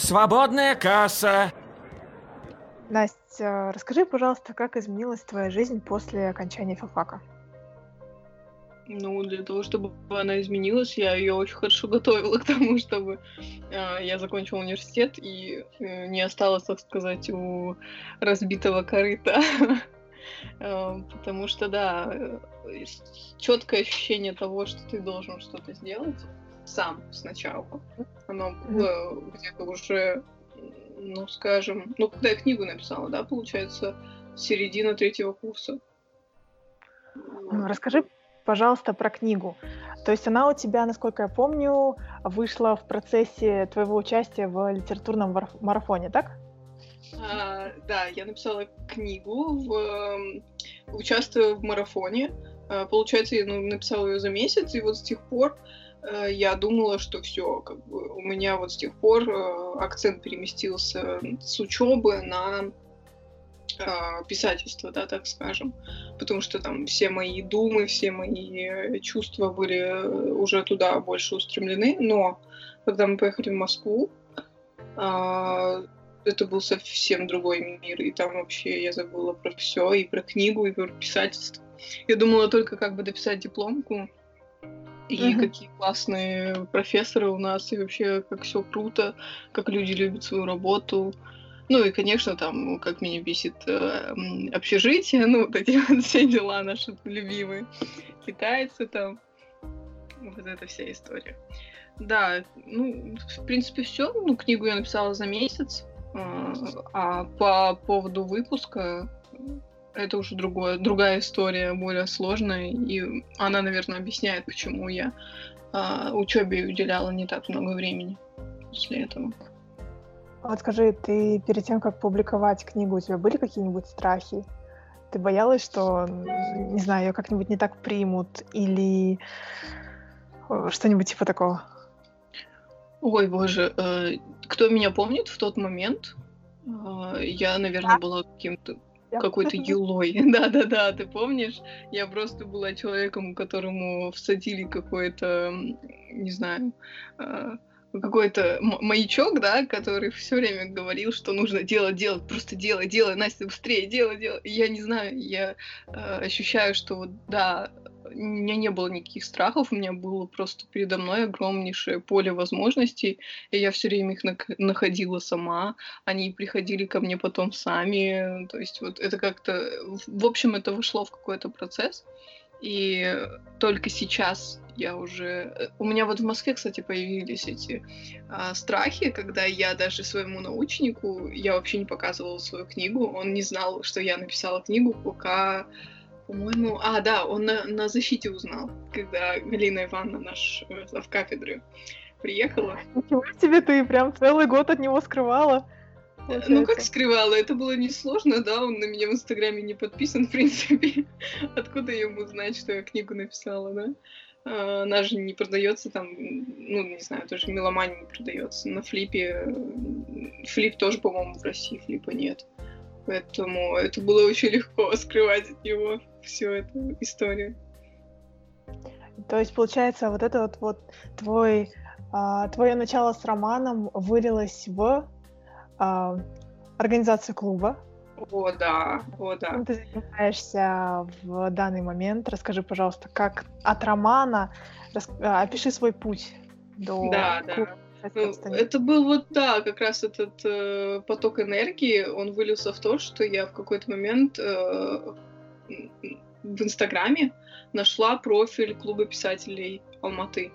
Свободная касса. Настя, расскажи, пожалуйста, как изменилась твоя жизнь после окончания филфака? Ну, для того, чтобы она изменилась, я ее очень хорошо готовила к тому, чтобы э, я закончила университет и э, не осталась, так сказать, у разбитого корыта. Э, потому что, да, э, четкое ощущение того, что ты должен что-то сделать сам сначала. Оно было где-то уже, ну, скажем, ну, когда я книгу написала, да, получается, середина третьего курса. Ну, расскажи, пожалуйста, про книгу. То есть она у тебя, насколько я помню, вышла в процессе твоего участия в литературном марафоне, так? А, да, я написала книгу, в, участвую в марафоне. А, получается, я ну, написала ее за месяц, и вот с тех пор я думала, что все, как бы у меня вот с тех пор а, акцент переместился с учебы на а, писательство, да, так скажем. Потому что там все мои думы, все мои чувства были уже туда больше устремлены. Но когда мы поехали в Москву, а, это был совсем другой мир, и там вообще я забыла про все, и про книгу, и про писательство. Я думала только, как бы дописать дипломку, и uh-huh. какие классные профессоры у нас, и вообще как все круто, как люди любят свою работу. Ну и, конечно, там, как меня бесит э, общежитие, ну, вот эти вот все дела наши любимые. Китайцы там. Вот эта вся история. Да, ну, в принципе, все. Ну, книгу я написала за месяц. А по поводу выпуска это уже другое, другая история, более сложная, и она, наверное, объясняет, почему я а, учебе уделяла не так много времени после этого. Вот скажи, ты перед тем, как публиковать книгу, у тебя были какие-нибудь страхи? Ты боялась, что, не знаю, ее как-нибудь не так примут или э, что-нибудь типа такого? Ой, боже, э, кто меня помнит в тот момент? Э, я, наверное, была каким-то какой-то юлой. Да-да-да, ты помнишь? Я просто была человеком, которому всадили какой-то, не знаю, э, какой-то маячок, да, который все время говорил, что нужно делать, делать, просто делай, делай, Настя, быстрее, делай, делай. Я не знаю, я э, ощущаю, что вот, да, меня не было никаких страхов, у меня было просто передо мной огромнейшее поле возможностей, и я все время их находила сама, они приходили ко мне потом сами, то есть вот это как-то, в общем, это вышло в какой-то процесс, и только сейчас я уже... Э, у меня вот в Москве, кстати, появились эти а, страхи, когда я даже своему научнику, я вообще не показывала свою книгу, он не знал, что я написала книгу, пока по-моему, а, да, он на, на защите узнал, когда Галина Ивановна, наш э, в кафедры, приехала. Ничего себе, ты прям целый год от него скрывала. Получается. Ну, как скрывала? Это было несложно, да, он на меня в Инстаграме не подписан, в принципе. Откуда ему знать, что я книгу написала, да? А, она же не продается там, ну, не знаю, тоже меломания не продается. На флипе, флип тоже, по-моему, в России флипа нет. Поэтому это было очень легко скрывать от него всю эту историю. То есть, получается, вот это вот, вот твой, а, твое начало с романом вылилось в а, организацию клуба. О, да, о, да. Чем ты занимаешься в данный момент? Расскажи, пожалуйста, как от романа, рас... А, опиши свой путь до да, клуба. Да. Ну, это был вот, да, как раз этот э, поток энергии, он вылился в то, что я в какой-то момент э, в Инстаграме нашла профиль клуба писателей Алматы.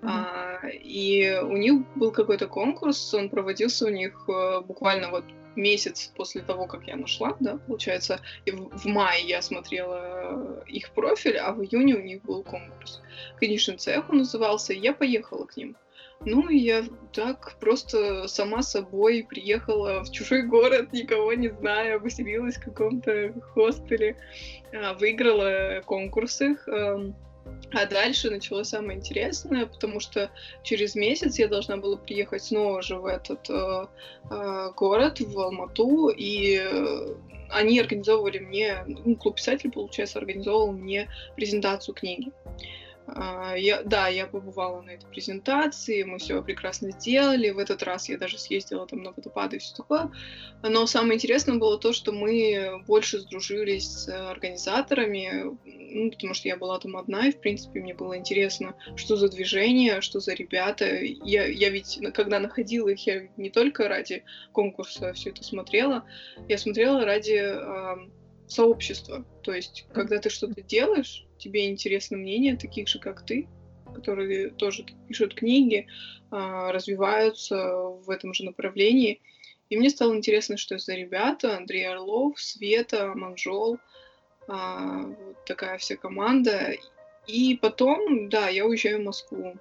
Mm-hmm. А, и у них был какой-то конкурс, он проводился у них э, буквально вот месяц после того, как я нашла, да, получается, и в, в мае я смотрела их профиль, а в июне у них был конкурс. Конечный цех он назывался, и я поехала к ним. Ну, и я так просто сама собой приехала в чужой город, никого не зная, поселилась в каком-то хостеле, а, выиграла конкурсы. Эм, а дальше началось самое интересное, потому что через месяц я должна была приехать снова же в этот э, э, город, в Алмату, и э, они организовывали мне, ну, клуб писателей, получается, организовывал мне презентацию книги. А, я, да, я побывала на этой презентации, мы все прекрасно сделали. В этот раз я даже съездила там на водопады и все такое. Но самое интересное было то, что мы больше сдружились с организаторами, ну, потому что я была там одна, и, в принципе, мне было интересно, что за движение, что за ребята. Я, я ведь, когда находила их, я не только ради конкурса все это смотрела, я смотрела ради э, сообщества. То есть, когда ты что-то делаешь, тебе интересно мнение таких же, как ты, которые тоже пишут книги, а, развиваются в этом же направлении. И мне стало интересно, что это за ребята. Андрей Орлов, Света, Манжол, а, вот такая вся команда. И потом, да, я уезжаю в Москву.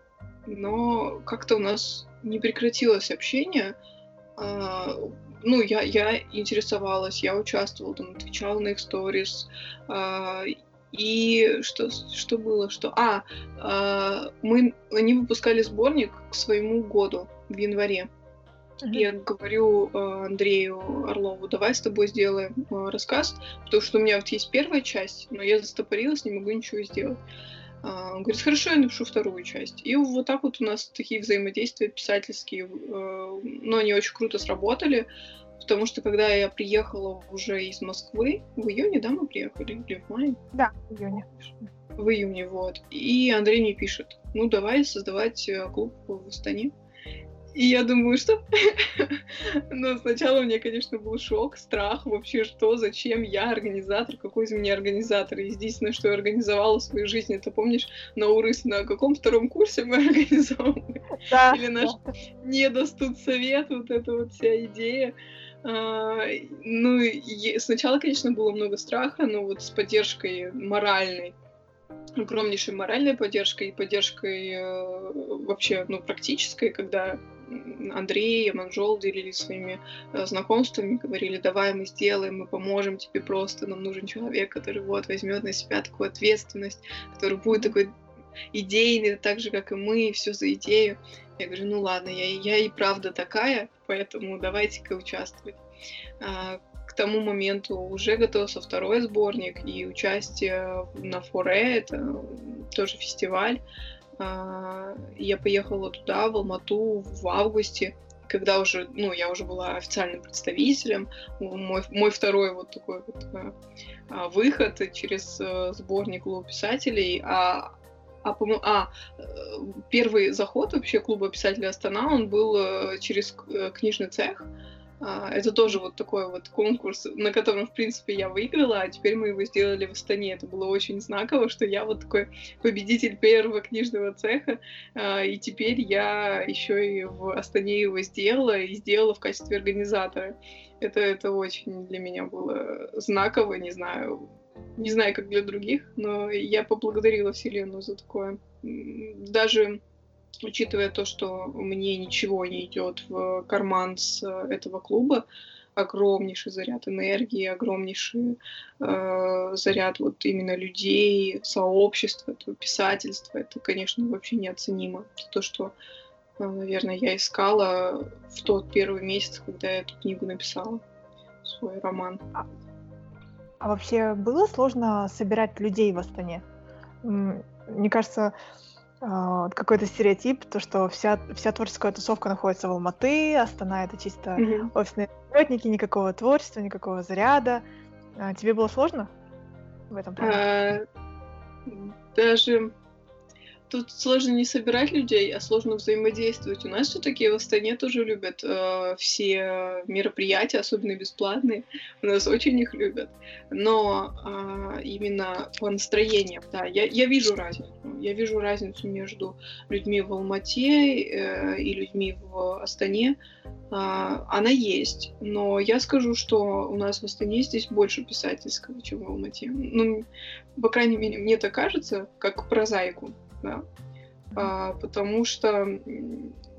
Но как-то у нас не прекратилось общение. А, ну, я, я интересовалась, я участвовала, там, отвечала на их сторис. И что, что было? Что, а, э, мы, они выпускали сборник к своему году в январе. Uh-huh. Я говорю э, Андрею Орлову, давай с тобой сделаем э, рассказ, потому что у меня вот есть первая часть, но я застопорилась, не могу ничего сделать. Uh, он говорит, хорошо, я напишу вторую часть. И вот так вот у нас такие взаимодействия писательские, э, но они очень круто сработали. Потому что когда я приехала уже из Москвы, в июне, да, мы приехали? Или в мае? Да, в июне. В июне, вот. И Андрей мне пишет, ну давай создавать э, клуб в Астане. И я думаю, что... Но сначала у меня, конечно, был шок, страх, вообще что, зачем я организатор, какой из меня организатор. Единственное, что я организовала в своей жизни, это помнишь, на УРЫС на каком втором курсе мы организовали? Да. Или наш да. недостудсовет, вот эта вот вся идея. А, ну, сначала, конечно, было много страха, но вот с поддержкой моральной, огромнейшей моральной поддержкой и поддержкой э, вообще, ну, практической, когда Андрей и Манжол делились своими э, знакомствами, говорили, давай мы сделаем, мы поможем тебе просто, нам нужен человек, который вот возьмет на себя такую ответственность, который будет такой идейный, так же, как и мы, все за идею. Я говорю, ну ладно, я, я и правда такая, поэтому давайте-ка участвовать. А, к тому моменту уже готовился второй сборник и участие на Форе, это тоже фестиваль. А, я поехала туда, в Алмату, в августе, когда уже, ну, я уже была официальным представителем, мой, мой второй вот такой вот а, выход через а, сборник клуба писателей, а а, по а, э, первый заход вообще клуба писателей Астана, он был э, через э, книжный цех. А, это тоже вот такой вот конкурс, на котором, в принципе, я выиграла, а теперь мы его сделали в Астане. Это было очень знаково, что я вот такой победитель первого книжного цеха, а, и теперь я еще и в Астане его сделала, и сделала в качестве организатора. Это, это очень для меня было знаково, не знаю, не знаю, как для других, но я поблагодарила Вселенную за такое. Даже учитывая то, что мне ничего не идет в карман с э, этого клуба, огромнейший заряд энергии, огромнейший э, заряд вот именно людей, сообщества, этого писательства. Это, конечно, вообще неоценимо. Это то, что, э, наверное, я искала в тот первый месяц, когда я эту книгу написала, свой роман. А а вообще было сложно собирать людей в Астане? Мне кажется, а, какой-то стереотип, то, что вся, вся творческая тусовка находится в Алматы, Астана — это чисто mm-hmm. офисные работники, никакого творчества, никакого заряда. А тебе было сложно в этом плане? А, даже тут сложно не собирать людей, а сложно взаимодействовать. У нас все-таки в Астане тоже любят э, все мероприятия, особенно бесплатные. У нас очень их любят. Но э, именно по настроениям, да, я, я вижу разницу. Я вижу разницу между людьми в Алмате э, и людьми в Астане. Э, она есть. Но я скажу, что у нас в Астане здесь больше писательского, чем в Алмате. Ну, по крайней мере, мне так кажется, как прозаику да. А, потому что,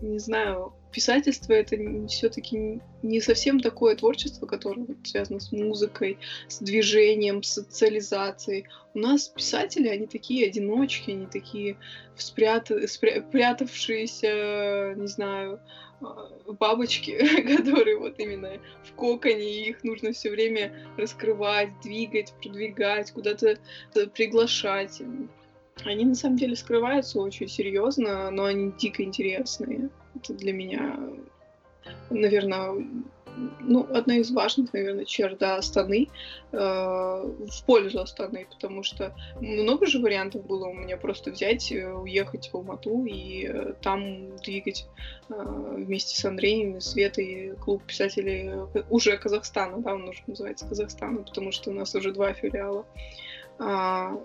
не знаю, писательство это все-таки не совсем такое творчество, которое вот связано с музыкой, с движением, с социализацией. У нас писатели, они такие одиночки, они такие спрят... спрятавшиеся, не знаю, а, бабочки, которые вот именно в коконе, их нужно все время раскрывать, двигать, продвигать, куда-то э, приглашать. Они на самом деле скрываются очень серьезно, но они дико интересные. Это для меня, наверное, ну, одна из важных, наверное, черт да, Астаны э, в пользу Астаны, потому что много же вариантов было у меня просто взять, э, уехать в Алмату и э, там двигать э, вместе с Андреем и Светой клуб писателей э, уже Казахстана, да, он уже называется Казахстана, потому что у нас уже два филиала. А,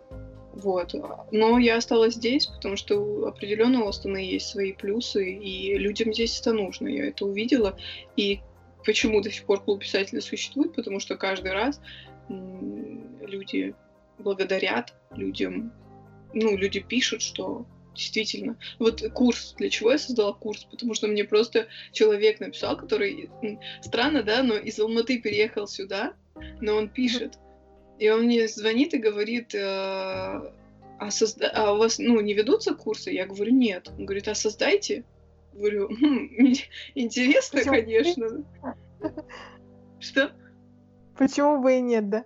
вот. Но я осталась здесь, потому что у Астаны есть свои плюсы, и людям здесь это нужно. Я это увидела. И почему до сих пор клуб писателей существует, потому что каждый раз люди благодарят людям, ну, люди пишут, что действительно. Вот курс, для чего я создала курс? Потому что мне просто человек написал, который, странно, да, но из Алматы переехал сюда, но он пишет. И он мне звонит и говорит, э, а, созда... а у вас, ну, не ведутся курсы? Я говорю, нет. Он говорит, а создайте. Говорю, хм, интересно, Почему? конечно. Что? Почему бы и нет, да?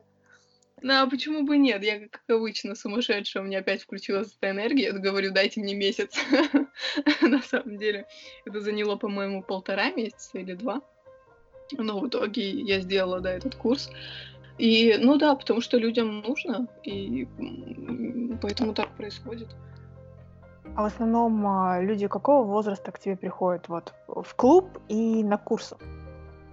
Ну, а почему бы нет? Я, как обычно, сумасшедшая, у меня опять включилась эта энергия. Я говорю, дайте мне месяц. На самом деле, это заняло, по-моему, полтора месяца или два. Но в итоге я сделала, да, этот курс. И, ну да, потому что людям нужно, и поэтому так происходит. А в основном а, люди какого возраста к тебе приходят вот в клуб и на курсы?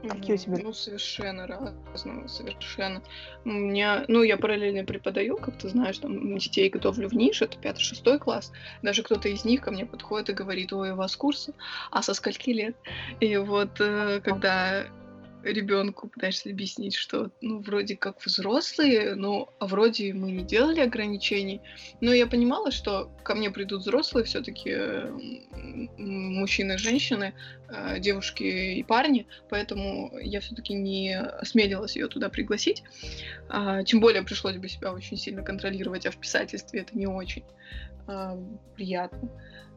Какие у тебя? Ну, совершенно разного, совершенно. У меня, ну, я параллельно преподаю, как ты знаешь, там, детей готовлю в нише, это пятый, шестой класс. Даже кто-то из них ко мне подходит и говорит, ой, у вас курсы, а со скольки лет? И вот, э, когда ребенку пытаешься объяснить, что, ну, вроде как взрослые, но а вроде мы не делали ограничений. Но я понимала, что ко мне придут взрослые все-таки мужчины и женщины, э, девушки и парни, поэтому я все-таки не осмелилась ее туда пригласить. А, тем более пришлось бы себя очень сильно контролировать, а в писательстве это не очень а, приятно.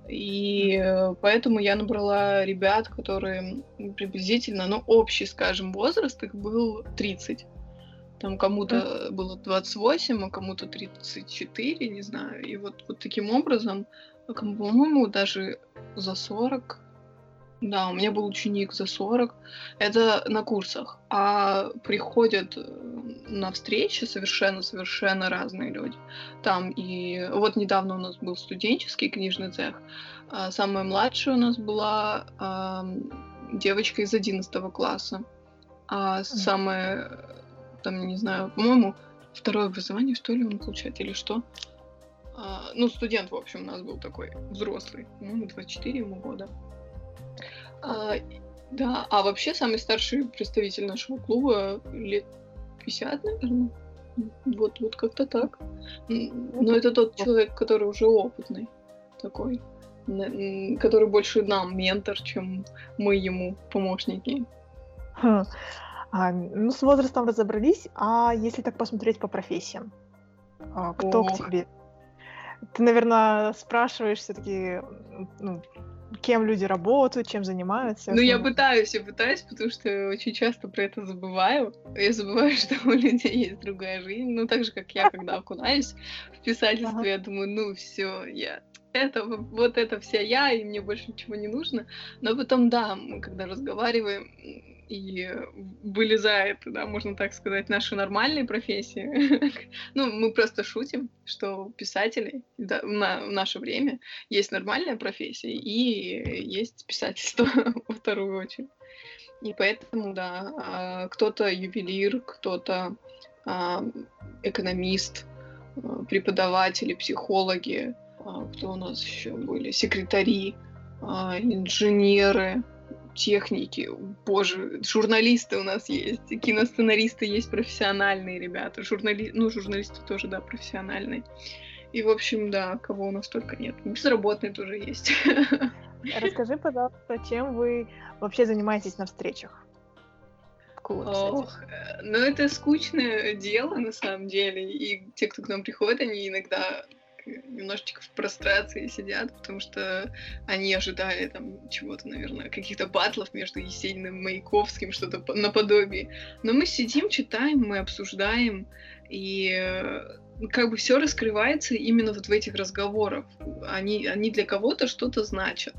И э, поэтому я набрала ребят, которые приблизительно, ну, общий, скажем, возраст их был 30. Там кому-то было 28, а кому-то 34, не знаю. И вот, вот таким образом, по-моему, даже за 40 да, у меня был ученик за 40. Это на курсах. А приходят э, на встречи совершенно-совершенно разные люди. Там и... Вот недавно у нас был студенческий книжный цех. А самая младшая у нас была девочка из 11 класса. А самая... Там, не знаю, по-моему, второе образование, что ли, он получает, или что? А, ну, студент, в общем, у нас был такой взрослый. Ну, 24 ему года. А, да, а вообще самый старший представитель нашего клуба лет 50, наверное. Вот, вот как-то так. Но это тот человек, который уже опытный такой, который больше нам ментор, чем мы ему помощники. Хм. А, ну, с возрастом разобрались, а если так посмотреть по профессиям, а, кто Ох. к тебе? Ты, наверное, спрашиваешь все-таки, ну, кем люди работают, чем занимаются. Ну, я пытаюсь, я пытаюсь, потому что очень часто про это забываю. Я забываю, что у людей есть другая жизнь. Ну, так же, как я, когда окунаюсь в писательство, я думаю, ну, все, я это, вот это вся я, и мне больше ничего не нужно. Но потом, да, мы когда разговариваем, и вылезает, да, можно так сказать, наши нормальные профессии. ну, мы просто шутим, что у писателей да, на, в наше время есть нормальная профессия и есть писательство во вторую очередь. И поэтому, да, а, кто-то ювелир, кто-то а, экономист, а, преподаватели, психологи, кто у нас еще были, секретари, инженеры, техники, боже, журналисты у нас есть, киносценаристы есть профессиональные ребята, журнали... ну, журналисты тоже, да, профессиональные. И, в общем, да, кого у нас только нет. Безработные тоже есть. Расскажи, пожалуйста, чем вы вообще занимаетесь на встречах? Ох, э, ну это скучное дело на самом деле, и те, кто к нам приходит, они иногда немножечко в прострации сидят, потому что они ожидали там чего-то, наверное, каких-то батлов между Есениным и Маяковским, что-то наподобие. Но мы сидим, читаем, мы обсуждаем, и э, как бы все раскрывается именно вот в этих разговорах. Они, они для кого-то что-то значат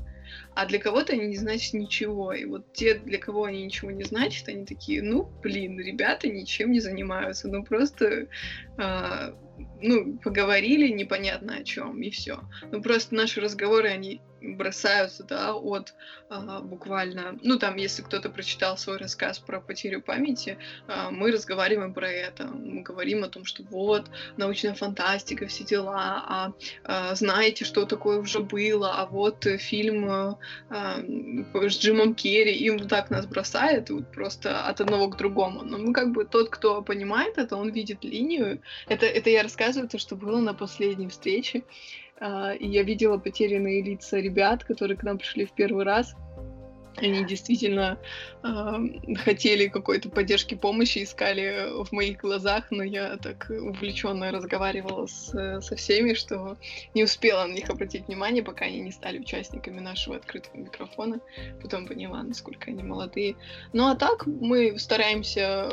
а для кого-то они не значат ничего. И вот те, для кого они ничего не значат, они такие, ну, блин, ребята ничем не занимаются, ну, просто э, ну, поговорили непонятно о чем, и все. Ну, просто наши разговоры, они бросаются, да, от а, буквально, ну, там, если кто-то прочитал свой рассказ про потерю памяти, а, мы разговариваем про это, мы говорим о том, что вот, научная фантастика, все дела, а, а знаете, что такое уже было, а вот фильм а, с Джимом Керри, и вот так нас бросает, вот просто от одного к другому. Но мы как бы, тот, кто понимает это, он видит линию, это, это я рассказываю то, что было на последней встрече. Uh, и я видела потерянные лица ребят, которые к нам пришли в первый раз. Они действительно э, хотели какой-то поддержки, помощи, искали в моих глазах, но я так увлеченно разговаривала с, со всеми, что не успела на них обратить внимание, пока они не стали участниками нашего открытого микрофона. Потом поняла, насколько они молодые. Ну а так мы стараемся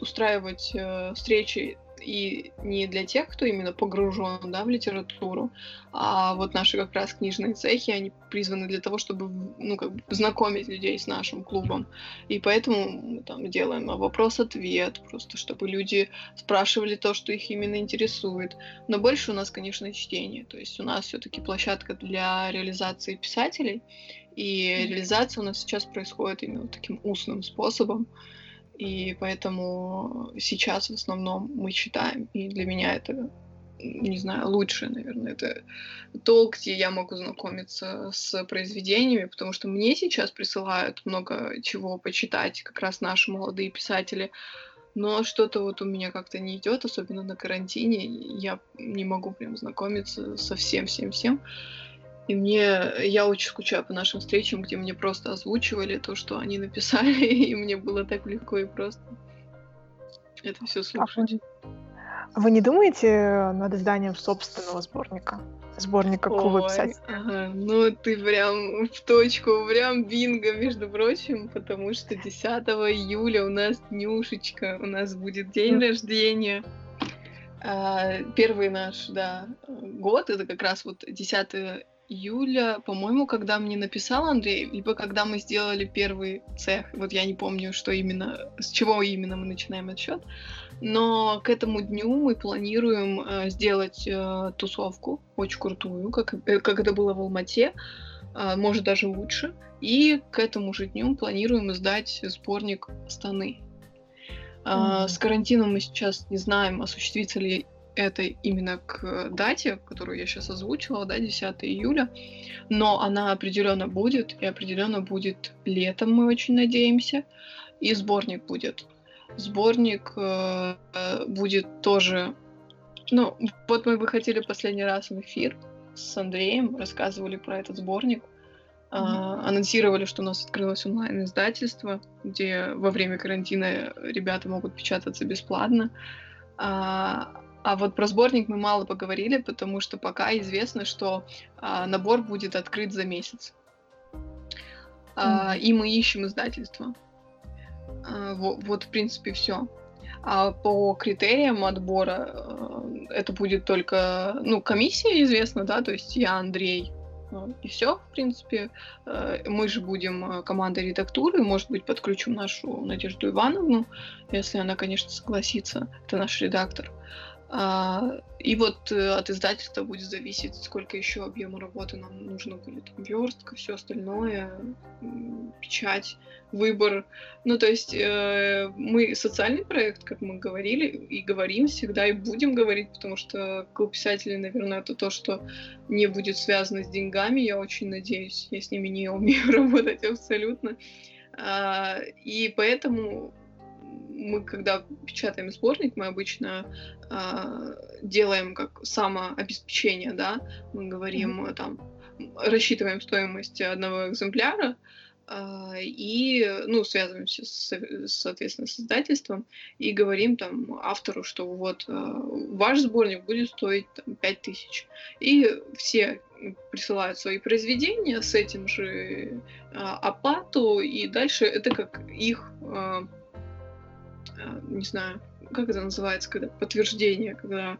устраивать э, встречи и не для тех, кто именно погружен да, в литературу, а вот наши как раз книжные цехи, они призваны для того, чтобы ну, как бы знакомить людей с нашим клубом. И поэтому мы там делаем вопрос-ответ, просто чтобы люди спрашивали то, что их именно интересует. Но больше у нас, конечно, чтение. То есть у нас все-таки площадка для реализации писателей, и реализация у нас сейчас происходит именно таким устным способом. И поэтому сейчас в основном мы читаем. И для меня это, не знаю, лучше, наверное, это то, где я могу знакомиться с произведениями, потому что мне сейчас присылают много чего почитать, как раз наши молодые писатели. Но что-то вот у меня как-то не идет, особенно на карантине. Я не могу прям знакомиться со всем-всем-всем. И мне, я очень скучаю по нашим встречам, где мне просто озвучивали то, что они написали, и мне было так легко и просто это все слушать. А вы не думаете над изданием собственного сборника? Сборника клуба писателей? Ага, ну ты прям в точку, прям бинго, между прочим, потому что 10 июля у нас днюшечка, у нас будет день mm. рождения. А, первый наш, да, год, это как раз вот 10 июля, по-моему, когда мне написал Андрей, либо когда мы сделали первый цех. Вот я не помню, что именно, с чего именно мы начинаем отсчет. Но к этому дню мы планируем э, сделать э, тусовку очень крутую, как, э, как это было в Алмате, э, может даже лучше. И к этому же дню планируем издать сборник «Станы». Mm-hmm. С карантином мы сейчас не знаем, осуществится ли это именно к дате, которую я сейчас озвучила, да, 10 июля, но она определенно будет, и определенно будет летом, мы очень надеемся, и сборник будет. Сборник э, будет тоже, ну, вот мы бы хотели последний раз в эфир с Андреем, рассказывали про этот сборник, mm-hmm. э, анонсировали, что у нас открылось онлайн-издательство, где во время карантина ребята могут печататься бесплатно. А, а вот про сборник мы мало поговорили, потому что пока известно, что а, набор будет открыт за месяц. А, и мы ищем издательство. А, вот, вот, в принципе, все. А по критериям отбора э, это будет только, ну, комиссия известна, да, то есть я, Андрей, э, и все, в принципе. Э, мы же будем командой редактуры, может быть, подключим нашу Надежду Ивановну, если она, конечно, согласится. Это наш редактор. А, и вот э, от издательства будет зависеть, сколько еще объема работы нам нужно будет. Верстка, все остальное, печать, выбор. Ну, то есть э, мы социальный проект, как мы говорили, и говорим всегда, и будем говорить, потому что клуб писателей, наверное, это то, что не будет связано с деньгами, я очень надеюсь. Я с ними не умею работать абсолютно. А, и поэтому мы, когда печатаем сборник, мы обычно э, делаем как самообеспечение, да, мы говорим mm-hmm. там, рассчитываем стоимость одного экземпляра, а, и, ну, связываемся, с, соответственно, с издательством и говорим там автору, что вот а, ваш сборник будет стоить там, 5 тысяч. И все присылают свои произведения с этим же а, оплату, и дальше это как их, не знаю, как это называется, когда подтверждение, когда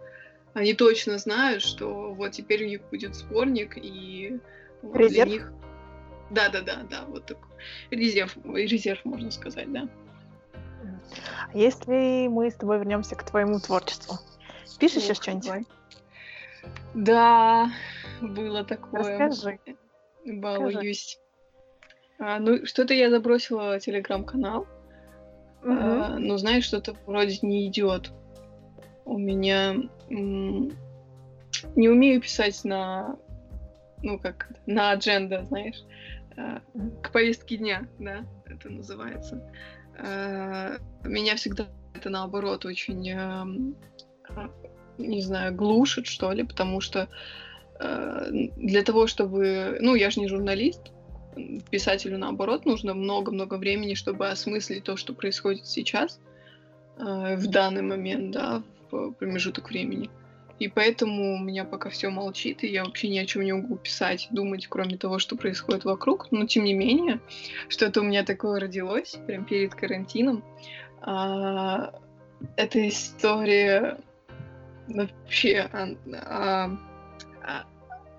они точно знают, что вот теперь у них будет сборник, и вот для них да, да, да, да, вот такой резерв, резерв, можно сказать, да. Если мы с тобой вернемся к твоему творчеству, пишешь еще что-нибудь? Да, было такое. Расскажи. Балуюсь. А, ну, что-то я забросила телеграм-канал. Угу. А, ну, знаешь, что-то вроде не идет. У меня не умею писать на, ну как, на адженда, знаешь. Э, к повестке дня, да, это называется. Э, меня всегда это наоборот очень, эм, э, не знаю, глушит, что ли, потому что для того, чтобы... Ну, я же не журналист, писателю, наоборот, нужно много-много времени, чтобы осмыслить то, что происходит сейчас, в данный момент, да, в промежуток времени. И поэтому у меня пока все молчит, и я вообще ни о чем не могу писать, думать, кроме того, что происходит вокруг. Но тем не менее, что-то у меня такое родилось, прям перед карантином. А, эта история вообще а, а,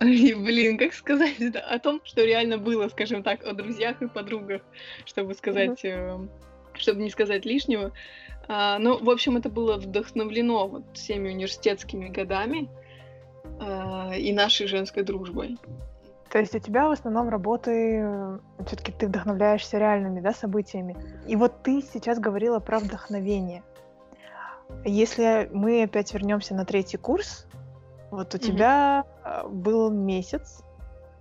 блин, как сказать, да, о том, что реально было, скажем так, о друзьях и подругах, чтобы сказать, mm-hmm. э, чтобы не сказать лишнего. А, ну, в общем, это было вдохновлено вот всеми университетскими годами а, и нашей женской дружбой. То есть у тебя в основном работы, э, все-таки ты вдохновляешься реальными да, событиями. И вот ты сейчас говорила про вдохновение. Если мы опять вернемся на третий курс, вот у mm-hmm. тебя э, был месяц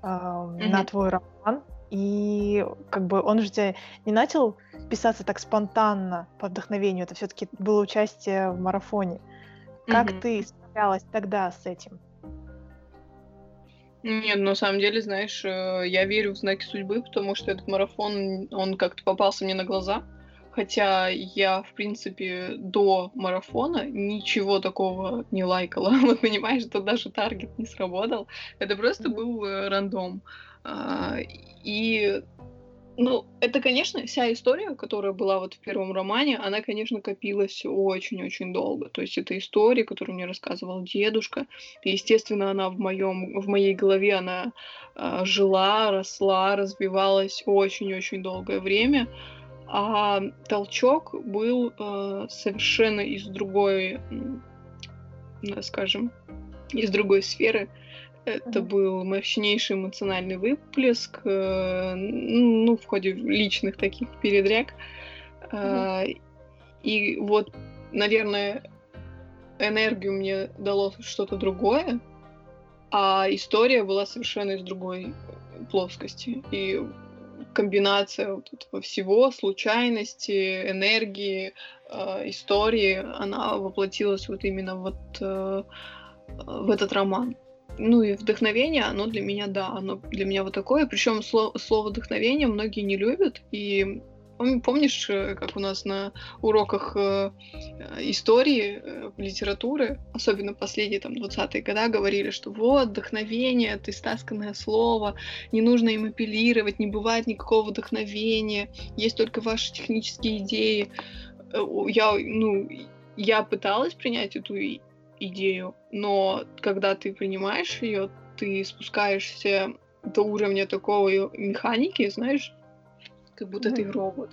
э, mm-hmm. на твой роман, и как бы он же тебя не начал писаться так спонтанно по вдохновению, это все-таки было участие в марафоне. Как mm-hmm. ты справлялась тогда с этим? Нет, на самом деле, знаешь, э, я верю в знаки судьбы, потому что этот марафон, он как-то попался мне на глаза. Хотя я, в принципе, до марафона ничего такого не лайкала. Вот понимаешь, что даже таргет не сработал. Это просто был э, рандом. А, и ну, это, конечно, вся история, которая была вот в первом романе, она, конечно, копилась очень-очень долго. То есть это история, которую мне рассказывал дедушка. И, естественно, она в, моем, в моей голове, она э, жила, росла, развивалась очень-очень долгое время. А толчок был э, совершенно из другой, э, скажем, из другой сферы. Это был мощнейший эмоциональный выплеск, э, ну, в ходе личных таких передряг. Mm-hmm. И вот, наверное, энергию мне дало что-то другое, а история была совершенно из другой плоскости. И комбинация вот этого всего, случайности, энергии, э, истории, она воплотилась вот именно вот э, в этот роман ну и вдохновение, оно для меня, да, оно для меня вот такое. Причем слово, слово вдохновение многие не любят. И помнишь, э, как у нас на уроках э, истории, э, литературы, особенно последние там 20-е года, говорили, что вот, вдохновение, это истасканное слово, не нужно им апеллировать, не бывает никакого вдохновения, есть только ваши технические идеи. Я, ну, я пыталась принять эту идею, но когда ты принимаешь ее, ты спускаешься до уровня такого механики, знаешь, как будто mm-hmm. ты робот.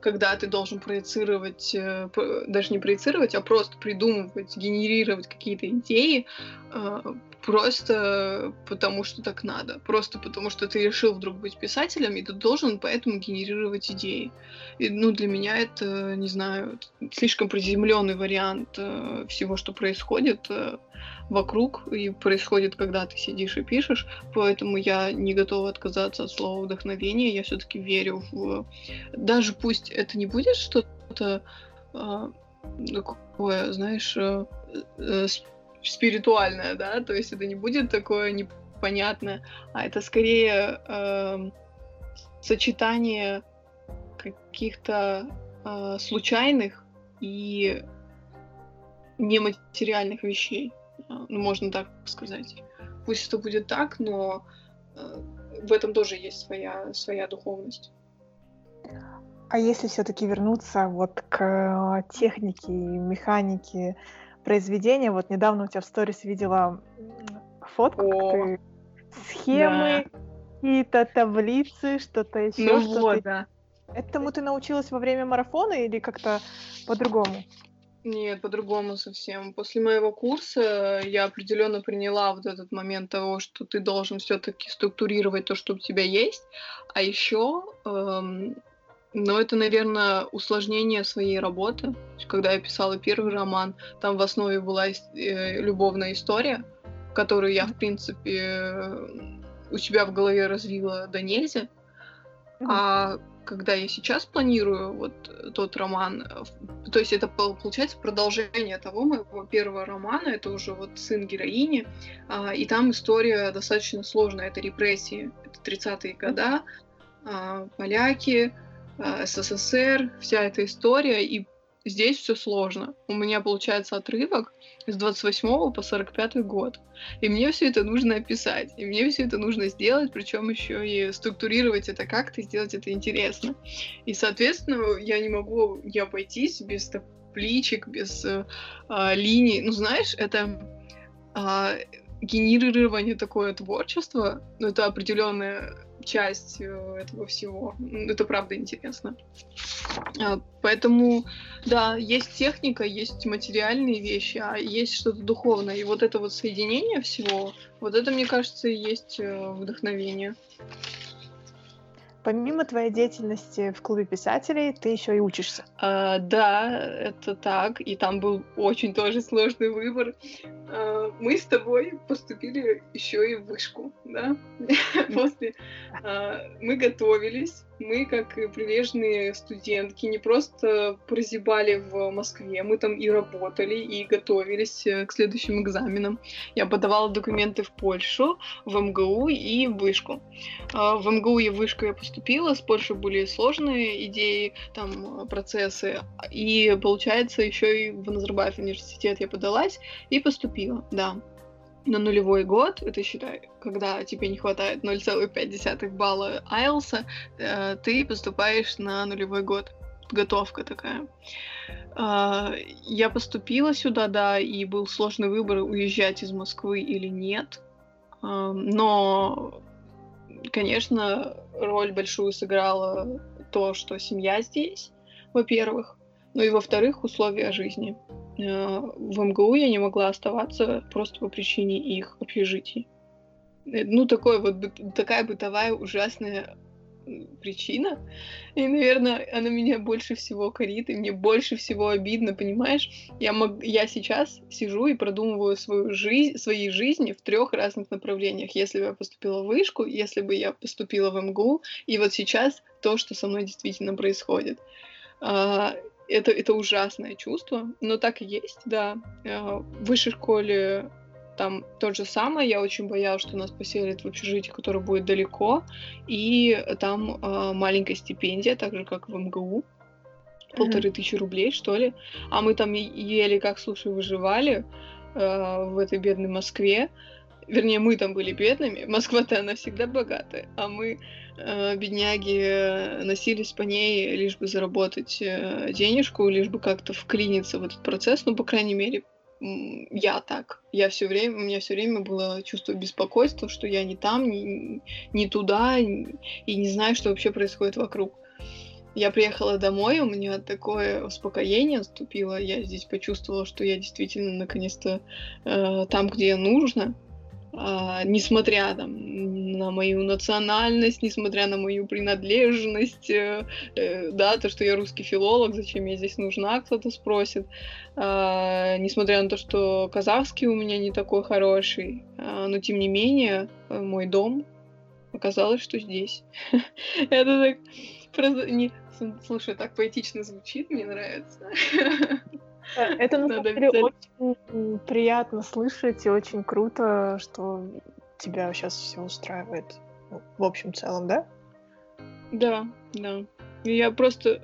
Когда ты должен проецировать, э, даже не проецировать, а просто придумывать, генерировать какие-то идеи, э, просто потому что так надо, просто потому что ты решил вдруг быть писателем, и ты должен поэтому генерировать идеи. И, ну, для меня это, не знаю, слишком приземленный вариант э, всего, что происходит э, вокруг и происходит, когда ты сидишь и пишешь, поэтому я не готова отказаться от слова вдохновение, я все-таки верю в... Даже пусть это не будет что-то э, такое, знаешь, э, э, спиритуальное, да, то есть это не будет такое непонятное, а это скорее э, сочетание каких-то э, случайных и нематериальных вещей, ну, можно так сказать. Пусть это будет так, но э, в этом тоже есть своя, своя духовность. А если все-таки вернуться вот к технике и механике произведения, вот недавно у тебя в сторис видела фотку, О, ты схемы, да. какие-то таблицы, что-то еще. Ну что вот, да. Этому ты научилась во время марафона или как-то по-другому? Нет, по-другому совсем. После моего курса я определенно приняла вот этот момент того, что ты должен все-таки структурировать то, что у тебя есть. А еще эм, но это, наверное, усложнение своей работы. Когда я писала первый роман, там в основе была э, любовная история, которую я, в принципе, у себя в голове развила до нельзя. А когда я сейчас планирую вот тот роман, то есть это получается продолжение того моего первого романа, это уже вот сын героини, а, и там история достаточно сложная, это репрессии, это 30-е года, а, поляки, Э, СССР, вся эта история, и здесь все сложно. У меня получается отрывок с 28 по 45 год. И мне все это нужно описать. И мне все это нужно сделать, причем еще и структурировать это как-то, сделать это интересно. И, соответственно, я не могу не обойтись без табличек, без э, э, линий. Ну, знаешь, это э, генерирование такое творчество, ну, это определенная часть этого всего. Это правда интересно. А, поэтому, да, есть техника, есть материальные вещи, а есть что-то духовное. И вот это вот соединение всего, вот это, мне кажется, и есть э, вдохновение. Помимо твоей деятельности в клубе писателей, ты еще и учишься. А, да, это так. И там был очень тоже сложный выбор. А, мы с тобой поступили еще и в вышку, да? После а, мы готовились мы, как прилежные студентки, не просто прозябали в Москве, мы там и работали, и готовились э, к следующим экзаменам. Я подавала документы в Польшу, в МГУ и в Вышку. А, в МГУ и в Вышку я поступила, с Польшей были сложные идеи, там, процессы, и, получается, еще и в Назарбаев университет я подалась и поступила, да на нулевой год, это считай, когда тебе не хватает 0,5 балла IELTS, э, ты поступаешь на нулевой год. Подготовка такая. Э, я поступила сюда, да, и был сложный выбор, уезжать из Москвы или нет. Э, но, конечно, роль большую сыграла то, что семья здесь, во-первых, ну и во-вторых, условия жизни. Э, в МГУ я не могла оставаться просто по причине их общежитий. Э, ну, такой вот, такая бытовая ужасная причина. И, наверное, она меня больше всего корит, и мне больше всего обидно, понимаешь? Я, мог, я сейчас сижу и продумываю свою жизнь, свои жизни в трех разных направлениях. Если бы я поступила в вышку, если бы я поступила в МГУ, и вот сейчас то, что со мной действительно происходит. А, это, это ужасное чувство, но так и есть, да. Э, в высшей школе там то же самое. Я очень боялась, что нас поселят в общежитие, которое будет далеко, и там э, маленькая стипендия, так же как в МГУ, полторы mm-hmm. тысячи рублей, что ли. А мы там еле как, слушай, выживали э, в этой бедной Москве. Вернее, мы там были бедными. Москва-то она всегда богатая, а мы бедняги э, носились по ней, лишь бы заработать э, денежку, лишь бы как-то вклиниться в этот процесс, ну, по крайней мере, я так. Я все время, у меня все время было чувство беспокойства, что я не там, не, не туда, и не знаю, что вообще происходит вокруг. Я приехала домой, у меня такое успокоение наступило, я здесь почувствовала, что я действительно наконец-то э, там, где я нужна, а, несмотря там, на мою национальность, несмотря на мою принадлежность, э, э, да, то, что я русский филолог, зачем я здесь нужна, кто-то спросит, э, несмотря на то, что казахский у меня не такой хороший, э, но тем не менее э, мой дом оказалось, что здесь. Это так просто не слушай, так поэтично звучит, мне нравится. Это на самом деле очень приятно слышать и очень круто, что тебя сейчас все устраивает. В общем целом, да? Да, да. Я просто...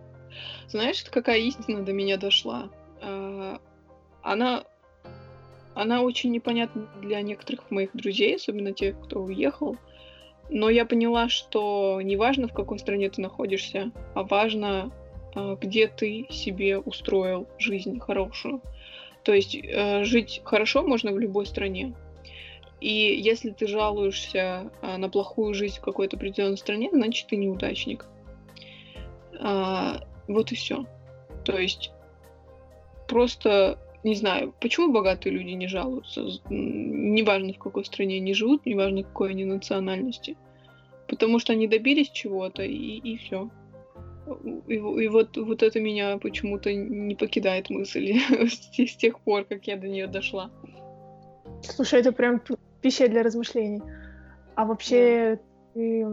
Знаешь, какая истина до меня дошла? А, она... Она очень непонятна для некоторых моих друзей, особенно тех, кто уехал. Но я поняла, что не важно, в какой стране ты находишься, а важно, а, где ты себе устроил жизнь хорошую. То есть э, жить хорошо можно в любой стране. И если ты жалуешься а, на плохую жизнь в какой-то определенной стране, значит ты неудачник. А, вот и все. То есть просто не знаю, почему богатые люди не жалуются, неважно в какой стране они живут, неважно какой они национальности. Потому что они добились чего-то, и, и все. И, и вот, вот это меня почему-то не покидает мысль с, с тех пор, как я до нее дошла. Слушай, это прям пища для размышлений. А вообще ты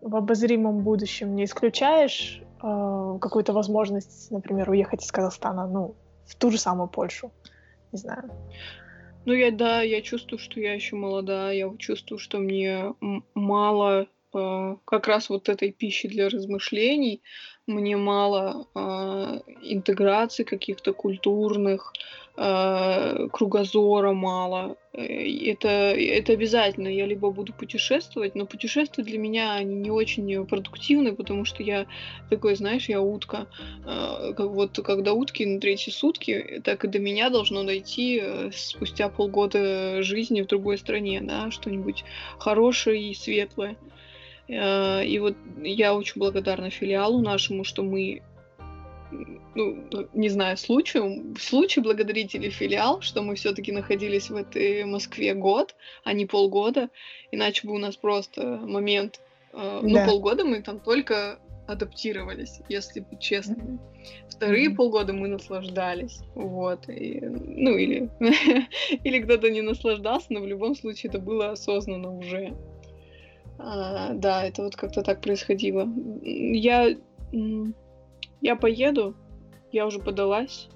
в обозримом будущем не исключаешь э, какую-то возможность, например, уехать из Казахстана, ну, в ту же самую Польшу? Не знаю. Ну, я, да, я чувствую, что я еще молода, я чувствую, что мне мало э, как раз вот этой пищи для размышлений, мне мало э, интеграции каких-то культурных, э, кругозора мало. Это, это обязательно. Я либо буду путешествовать, но путешествия для меня они не очень продуктивны, потому что я такой, знаешь, я утка. Э, как вот когда утки на третьи сутки, так и до меня должно дойти э, спустя полгода жизни в другой стране, да, что-нибудь хорошее и светлое. Э, и вот я очень благодарна филиалу нашему, что мы ну, не знаю, случаю, случай благодарить или филиал, что мы все-таки находились в этой Москве год, а не полгода, иначе бы у нас просто момент, э, ну, да. полгода мы там только адаптировались, если быть честными. Вторые mm-hmm. полгода мы наслаждались, вот, и, ну, или, или кто-то не наслаждался, но в любом случае это было осознанно уже. А, да, это вот как-то так происходило. Я, я поеду, я уже подалась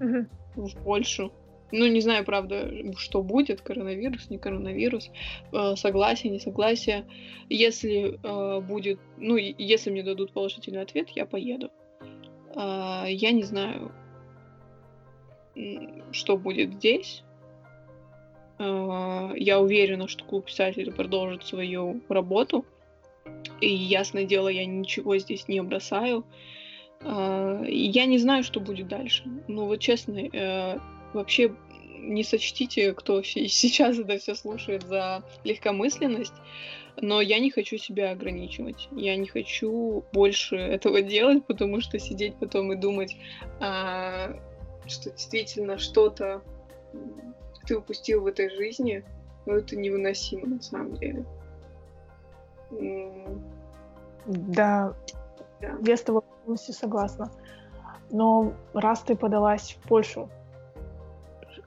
угу. в Польшу. Ну, не знаю, правда, что будет, коронавирус, не коронавирус, э, согласие, не согласие. Если э, будет, ну, если мне дадут положительный ответ, я поеду. Э, я не знаю, что будет здесь. Э, я уверена, что клуб писателей продолжит свою работу. И, ясное дело, я ничего здесь не бросаю. Э, я не знаю, что будет дальше. Ну, вот честно, э, вообще не сочтите, кто сейчас это все слушает за легкомысленность, но я не хочу себя ограничивать. Я не хочу больше этого делать, потому что сидеть потом и думать, что действительно что-то ты упустил в этой жизни, ну, это невыносимо на самом деле. Да, да. я с тобой полностью согласна. Но раз ты подалась в Польшу,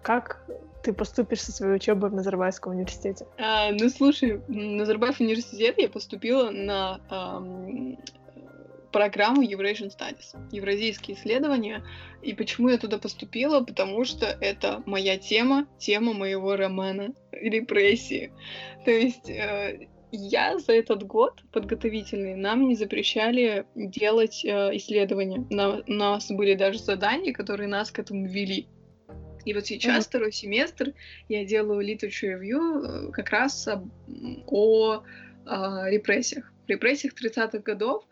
как ты поступишь со своей учебой в Назарбаевском университете? А, ну, слушай, в Назарбаев университет я поступила на программу Eurasian Studies, евразийские исследования. И почему я туда поступила? Потому что это моя тема, тема моего романа «Репрессии». То есть э, я за этот год подготовительный, нам не запрещали делать э, исследования. На, у нас были даже задания, которые нас к этому вели. И вот сейчас, mm-hmm. второй семестр, я делаю literature review э, как раз о, о, о репрессиях. Репрессиях 30-х годов.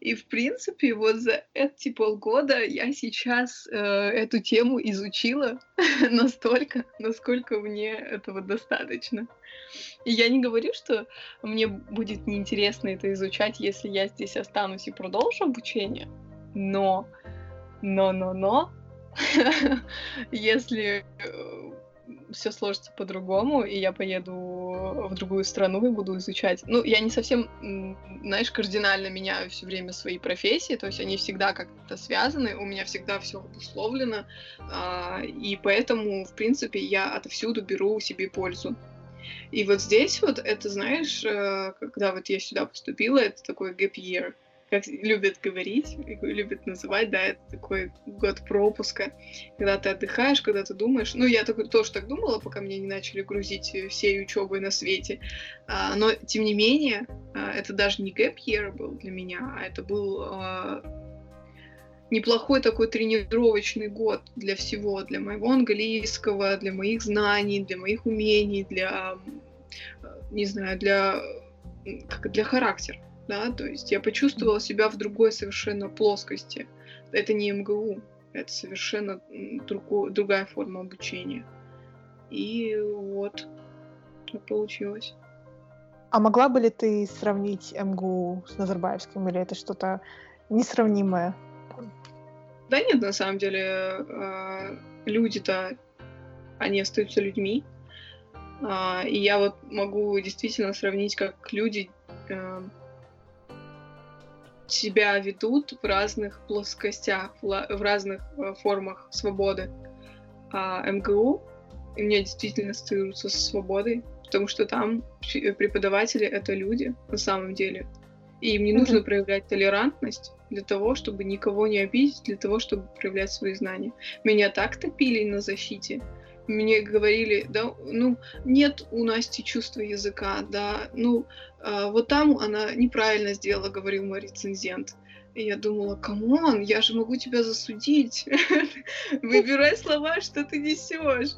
И, в принципе, вот за эти полгода я сейчас э, эту тему изучила настолько, насколько мне этого достаточно. И я не говорю, что мне будет неинтересно это изучать, если я здесь останусь и продолжу обучение. Но, но, но, но, если э, все сложится по-другому, и я поеду в другую страну и буду изучать. Ну, я не совсем, знаешь, кардинально меняю все время свои профессии, то есть они всегда как-то связаны, у меня всегда все обусловлено, а, и поэтому, в принципе, я отовсюду беру себе пользу. И вот здесь вот это, знаешь, э, когда вот я сюда поступила, это такой gap year. Как любят говорить, любят называть, да, это такой год пропуска, когда ты отдыхаешь, когда ты думаешь, ну, я так, тоже так думала, пока меня не начали грузить всей учебой на свете, а, но, тем не менее, а, это даже не gap year был для меня, а это был а, неплохой такой тренировочный год для всего, для моего английского, для моих знаний, для моих умений, для, не знаю, для, как, для характера да, то есть я почувствовала себя в другой совершенно плоскости. Это не МГУ, это совершенно другу, другая форма обучения. И вот, так получилось. А могла бы ли ты сравнить МГУ с Назарбаевским, или это что-то несравнимое? Да нет, на самом деле, а, люди-то, они остаются людьми. А, и я вот могу действительно сравнить, как люди а, себя ведут в разных плоскостях, в разных э, формах свободы. А МГУ у меня действительно ассоциируется со свободой, потому что там преподаватели — это люди на самом деле. И им не нужно mm-hmm. проявлять толерантность для того, чтобы никого не обидеть, для того, чтобы проявлять свои знания. Меня так топили на защите, мне говорили, да, ну, нет у Насти чувства языка, да, ну, э, вот там она неправильно сделала, говорил мой рецензент. И я думала, come on, я же могу тебя засудить. Выбирай слова, что ты несешь.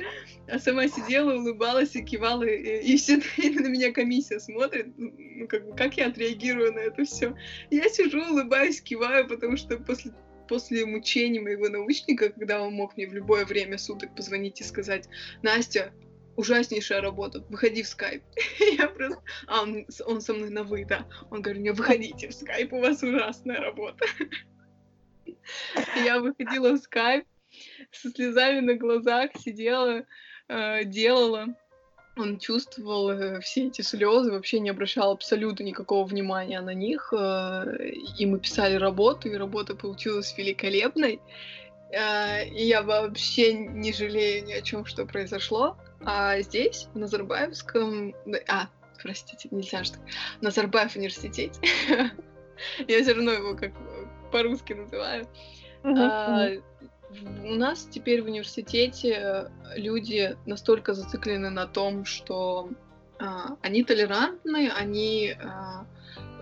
А сама сидела, улыбалась и кивала, и, и все на меня комиссия смотрит, ну, как, бы, как я отреагирую на это все. Я сижу, улыбаюсь, киваю, потому что после после мучений моего научника, когда он мог мне в любое время суток позвонить и сказать, Настя, ужаснейшая работа, выходи в скайп. Я просто... А, он, он со мной на вы, да. Он говорит мне, выходите в скайп, у вас ужасная работа. Я выходила в скайп, со слезами на глазах сидела, э, делала он чувствовал э, все эти слезы, вообще не обращал абсолютно никакого внимания на них. Э, и мы писали работу, и работа получилась великолепной. Э, и я вообще не жалею ни о чем, что произошло. А здесь, в Назарбаевском... А, простите, нельзя что... Назарбаев университете. Я все равно его как по-русски называю у нас теперь в университете люди настолько зациклены на том, что а, они толерантны, они а,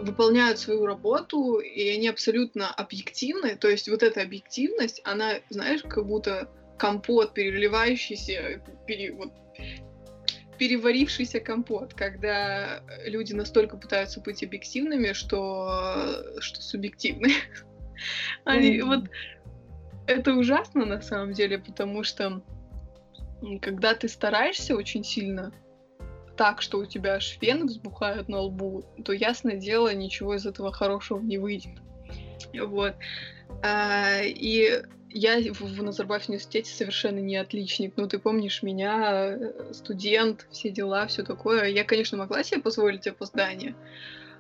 выполняют свою работу, и они абсолютно объективны. То есть вот эта объективность, она, знаешь, как будто компот, переливающийся, пере, вот, переварившийся компот, когда люди настолько пытаются быть объективными, что, что субъективны. Они, вот это ужасно на самом деле, потому что когда ты стараешься очень сильно так, что у тебя аж вены взбухают на лбу, то, ясное дело, ничего из этого хорошего не выйдет. Вот. А, и я в, Назарбаев университете совершенно не отличник. Ну, ты помнишь меня, э, студент, все дела, все такое. Я, конечно, могла себе позволить опоздание,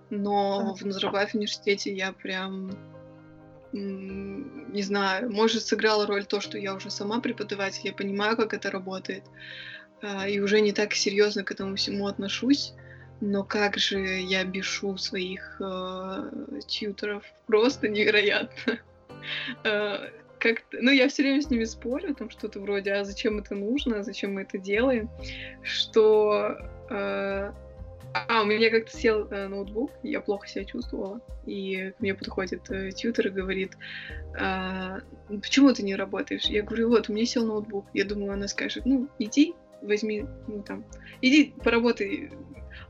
но в Назарбаев университете я прям не знаю, может, сыграла роль то, что я уже сама преподаватель, я понимаю, как это работает, а, и уже не так серьезно к этому всему отношусь, но как же я бешу своих э, тьютеров, просто невероятно. Э, как ну, я все время с ними спорю, там что-то вроде, а зачем это нужно, зачем мы это делаем, что э, а, у меня как-то сел э, ноутбук, я плохо себя чувствовала, и мне подходит э, тьютер и говорит, а, почему ты не работаешь? Я говорю, вот, у меня сел ноутбук. Я думала, она скажет, ну, иди, возьми, ну, там, иди поработай.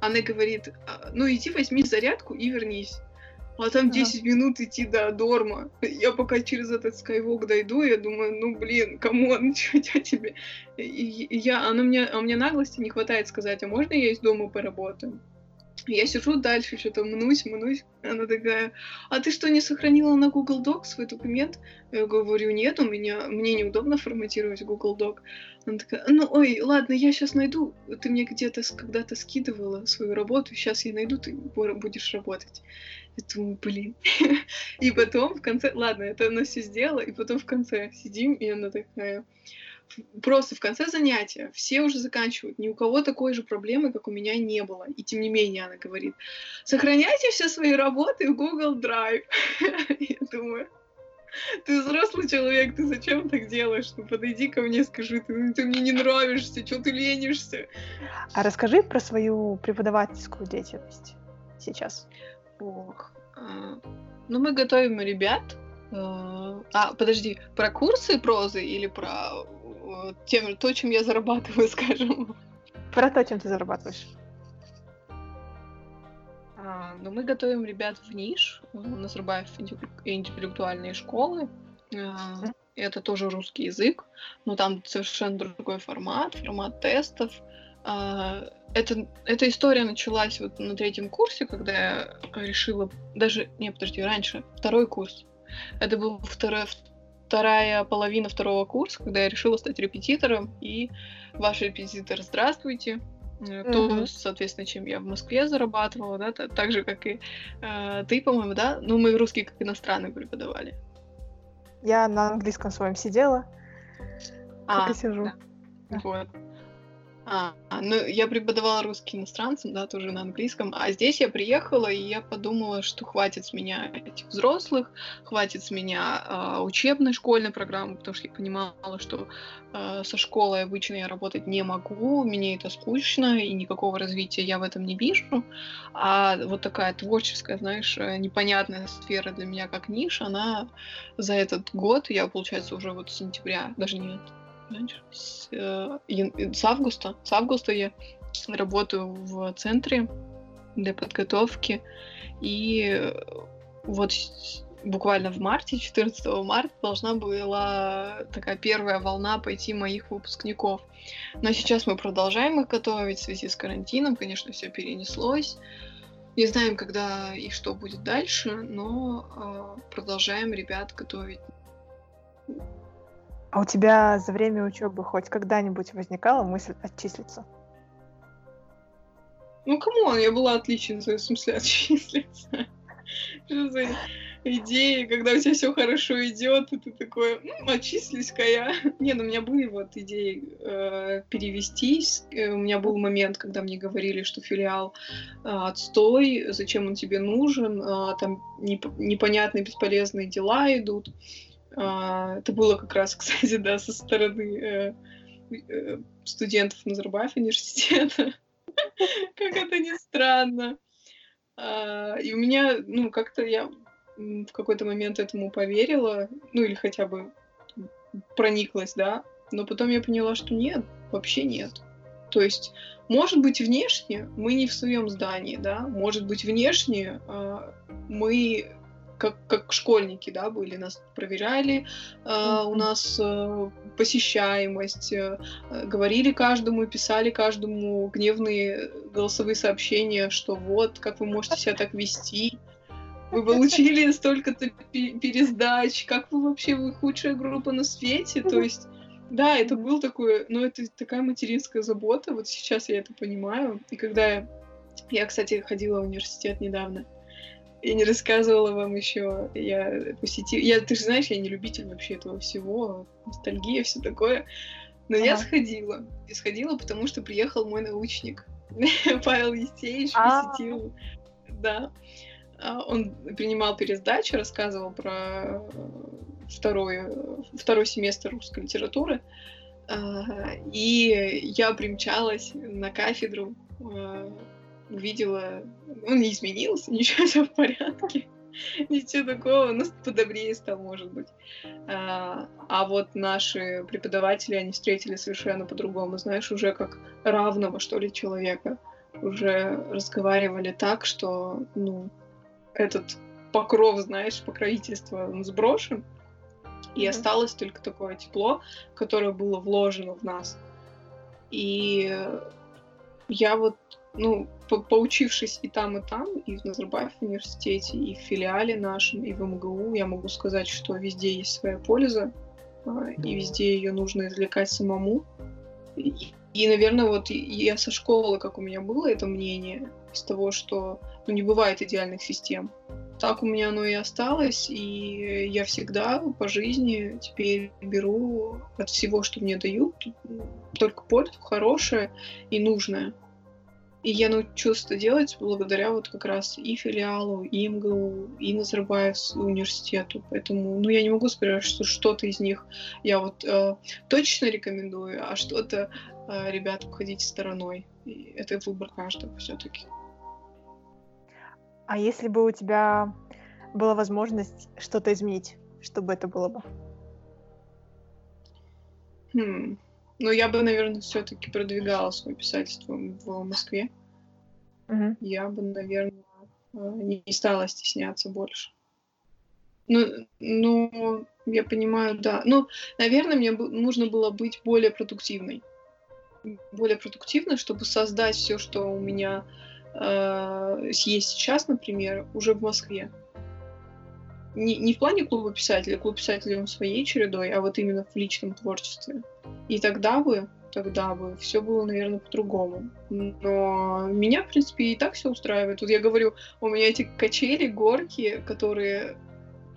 Она говорит, «А, ну, иди возьми зарядку и вернись а там 10 минут идти до dorm а. Я пока через этот skywalk дойду, я думаю, ну блин, come on, что я тебе? И, я, она мне, а мне наглости не хватает сказать, а можно я из дома поработаю? Я сижу дальше, что-то мнусь, мнусь. Она такая, а ты что, не сохранила на Google Doc свой документ? Я говорю, нет, у меня, мне неудобно форматировать Google Doc. Она такая, ну, ой, ладно, я сейчас найду. Ты мне где-то когда-то скидывала свою работу, сейчас я найду, ты будешь работать. Я думаю, блин. И потом в конце, ладно, это она все сделала, и потом в конце сидим, и она такая, просто в конце занятия все уже заканчивают. Ни у кого такой же проблемы, как у меня, не было. И тем не менее она говорит, сохраняйте все свои работы в Google Drive. Я думаю, ты взрослый человек, ты зачем так делаешь? Ну подойди ко мне, скажи, ты, ты мне не нравишься, что ты ленишься? А расскажи про свою преподавательскую деятельность сейчас. Ох, а, ну мы готовим ребят. А, а подожди, про курсы прозы или про тем, то, чем я зарабатываю, скажем? Про то, чем ты зарабатываешь. А, ну, мы готовим ребят в НИШ, Назарбаев интеллектуальные школы. А, это тоже русский язык, но там совершенно другой формат, формат тестов. А, это, эта история началась вот на третьем курсе, когда я решила, даже, не, подожди, раньше, второй курс. Это был второй, вторая половина второго курса, когда я решила стать репетитором, и ваш репетитор, здравствуйте, mm-hmm. то, соответственно, чем я в Москве зарабатывала, да, так же, как и э, ты, по-моему, да? Ну, мы русский как иностранный преподавали. Я на английском своем сидела, а, и сижу. Да. Вот. А, ну, я преподавала русский иностранцам, да, тоже на английском. А здесь я приехала, и я подумала, что хватит с меня этих взрослых, хватит с меня э, учебной школьной программы, потому что я понимала, что э, со школой обычно я работать не могу, мне это скучно, и никакого развития я в этом не вижу. А вот такая творческая, знаешь, э, непонятная сфера для меня как ниша, она за этот год, я, получается, уже вот с сентября, даже нет, с, э, с августа. С августа я работаю в центре для подготовки. И вот буквально в марте, 14 марта, должна была такая первая волна пойти моих выпускников. Но сейчас мы продолжаем их готовить в связи с карантином. Конечно, все перенеслось. Не знаем, когда и что будет дальше, но э, продолжаем ребят готовить а у тебя за время учебы хоть когда-нибудь возникала мысль отчислиться? Ну, кому я была отличницей, в смысле, отчислиться. Что за идеи, когда у тебя все хорошо идет, и ты такой, ну, отчислюсь-ка я. Не, ну, у меня были вот идеи э, перевестись. Э, у меня был момент, когда мне говорили, что филиал э, отстой, зачем он тебе нужен, э, там неп- непонятные бесполезные дела идут. А, это было как раз, кстати, да, со стороны э, э, студентов Назарбаев университета. Как это ни странно. А, и у меня, ну, как-то я в какой-то момент этому поверила, ну, или хотя бы прониклась, да, но потом я поняла, что нет, вообще нет. То есть, может быть, внешне мы не в своем здании, да, может быть, внешне э, мы как, как школьники, да, были, нас проверяли, э, у нас э, посещаемость, э, говорили каждому, писали каждому гневные голосовые сообщения, что вот, как вы можете себя так вести, вы получили столько-то пересдач, как вы вообще, вы худшая группа на свете, то есть да, это был такой, ну, это такая материнская забота, вот сейчас я это понимаю. И когда я, я, кстати, ходила в университет недавно, я не рассказывала вам еще. Я посетила... Я, ты же знаешь, я не любитель вообще этого всего. Ностальгия, все такое. Но ага. я сходила. И сходила, потому что приехал мой научник. Павел Естеевич а. посетил. Да. А, он принимал пересдачу, рассказывал про второй, второй семестр русской литературы. А, и я примчалась на кафедру увидела, он не изменился, ничего, все в порядке. Ничего такого, ну, подобрее стал, может быть. А, а вот наши преподаватели, они встретили совершенно по-другому, знаешь, уже как равного, что ли, человека. Уже разговаривали так, что, ну, этот покров, знаешь, покровительства, он сброшен, и осталось только такое тепло, которое было вложено в нас. И я вот ну, по поучившись и там, и там, и в Назарбаев университете, и в филиале нашем, и в МГУ, я могу сказать, что везде есть своя польза, а, и везде ее нужно извлекать самому. И, и, наверное, вот я со школы, как у меня было это мнение, из того, что ну, не бывает идеальных систем. так у меня оно и осталось, и я всегда по жизни теперь беру от всего, что мне дают, только пользу, хорошее и нужное. И я научилась это делать благодаря вот как раз и филиалу, и МГУ, и Назарбаев университету. Поэтому, ну, я не могу сказать, что что-то из них я вот э, точно рекомендую, а что-то э, ребят обходить стороной. И это выбор каждого все-таки. А если бы у тебя была возможность что-то изменить, что бы это было бы? Хм. Ну, я бы, наверное, все-таки продвигала свое писательство в Москве. Угу. Я бы, наверное, не стала стесняться больше. Ну, ну, я понимаю, да. Ну, наверное, мне нужно было быть более продуктивной. Более продуктивной, чтобы создать все, что у меня э, есть сейчас, например, уже в Москве. Не, не в плане клуба писателей, клуб писателей он своей чередой, а вот именно в личном творчестве. И тогда бы, тогда бы все было, наверное, по-другому. Но меня, в принципе, и так все устраивает. Тут я говорю, у меня эти качели, горки, которые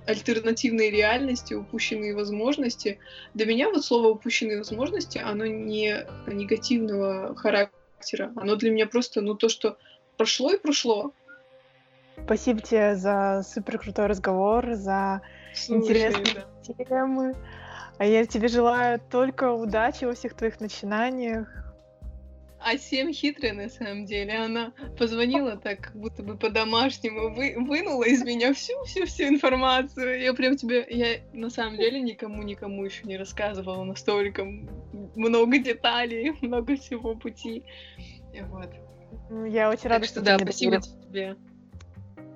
альтернативные реальности, упущенные возможности. Для меня вот слово упущенные возможности, оно не негативного характера. Оно для меня просто, ну, то, что прошло и прошло. Спасибо тебе за супер крутой разговор, за Слушай, интересные да. темы. А я тебе желаю только удачи во всех твоих начинаниях. А Сем хитрая на самом деле. Она позвонила так, как будто бы по-домашнему, вы, вынула из меня всю-всю-всю информацию. Я прям тебе... Я на самом деле никому-никому еще не рассказывала настолько много деталей, много всего пути. Вот. Ну, я очень рада, так что, что да, спасибо тебе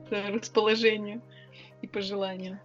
за расположение и пожелания.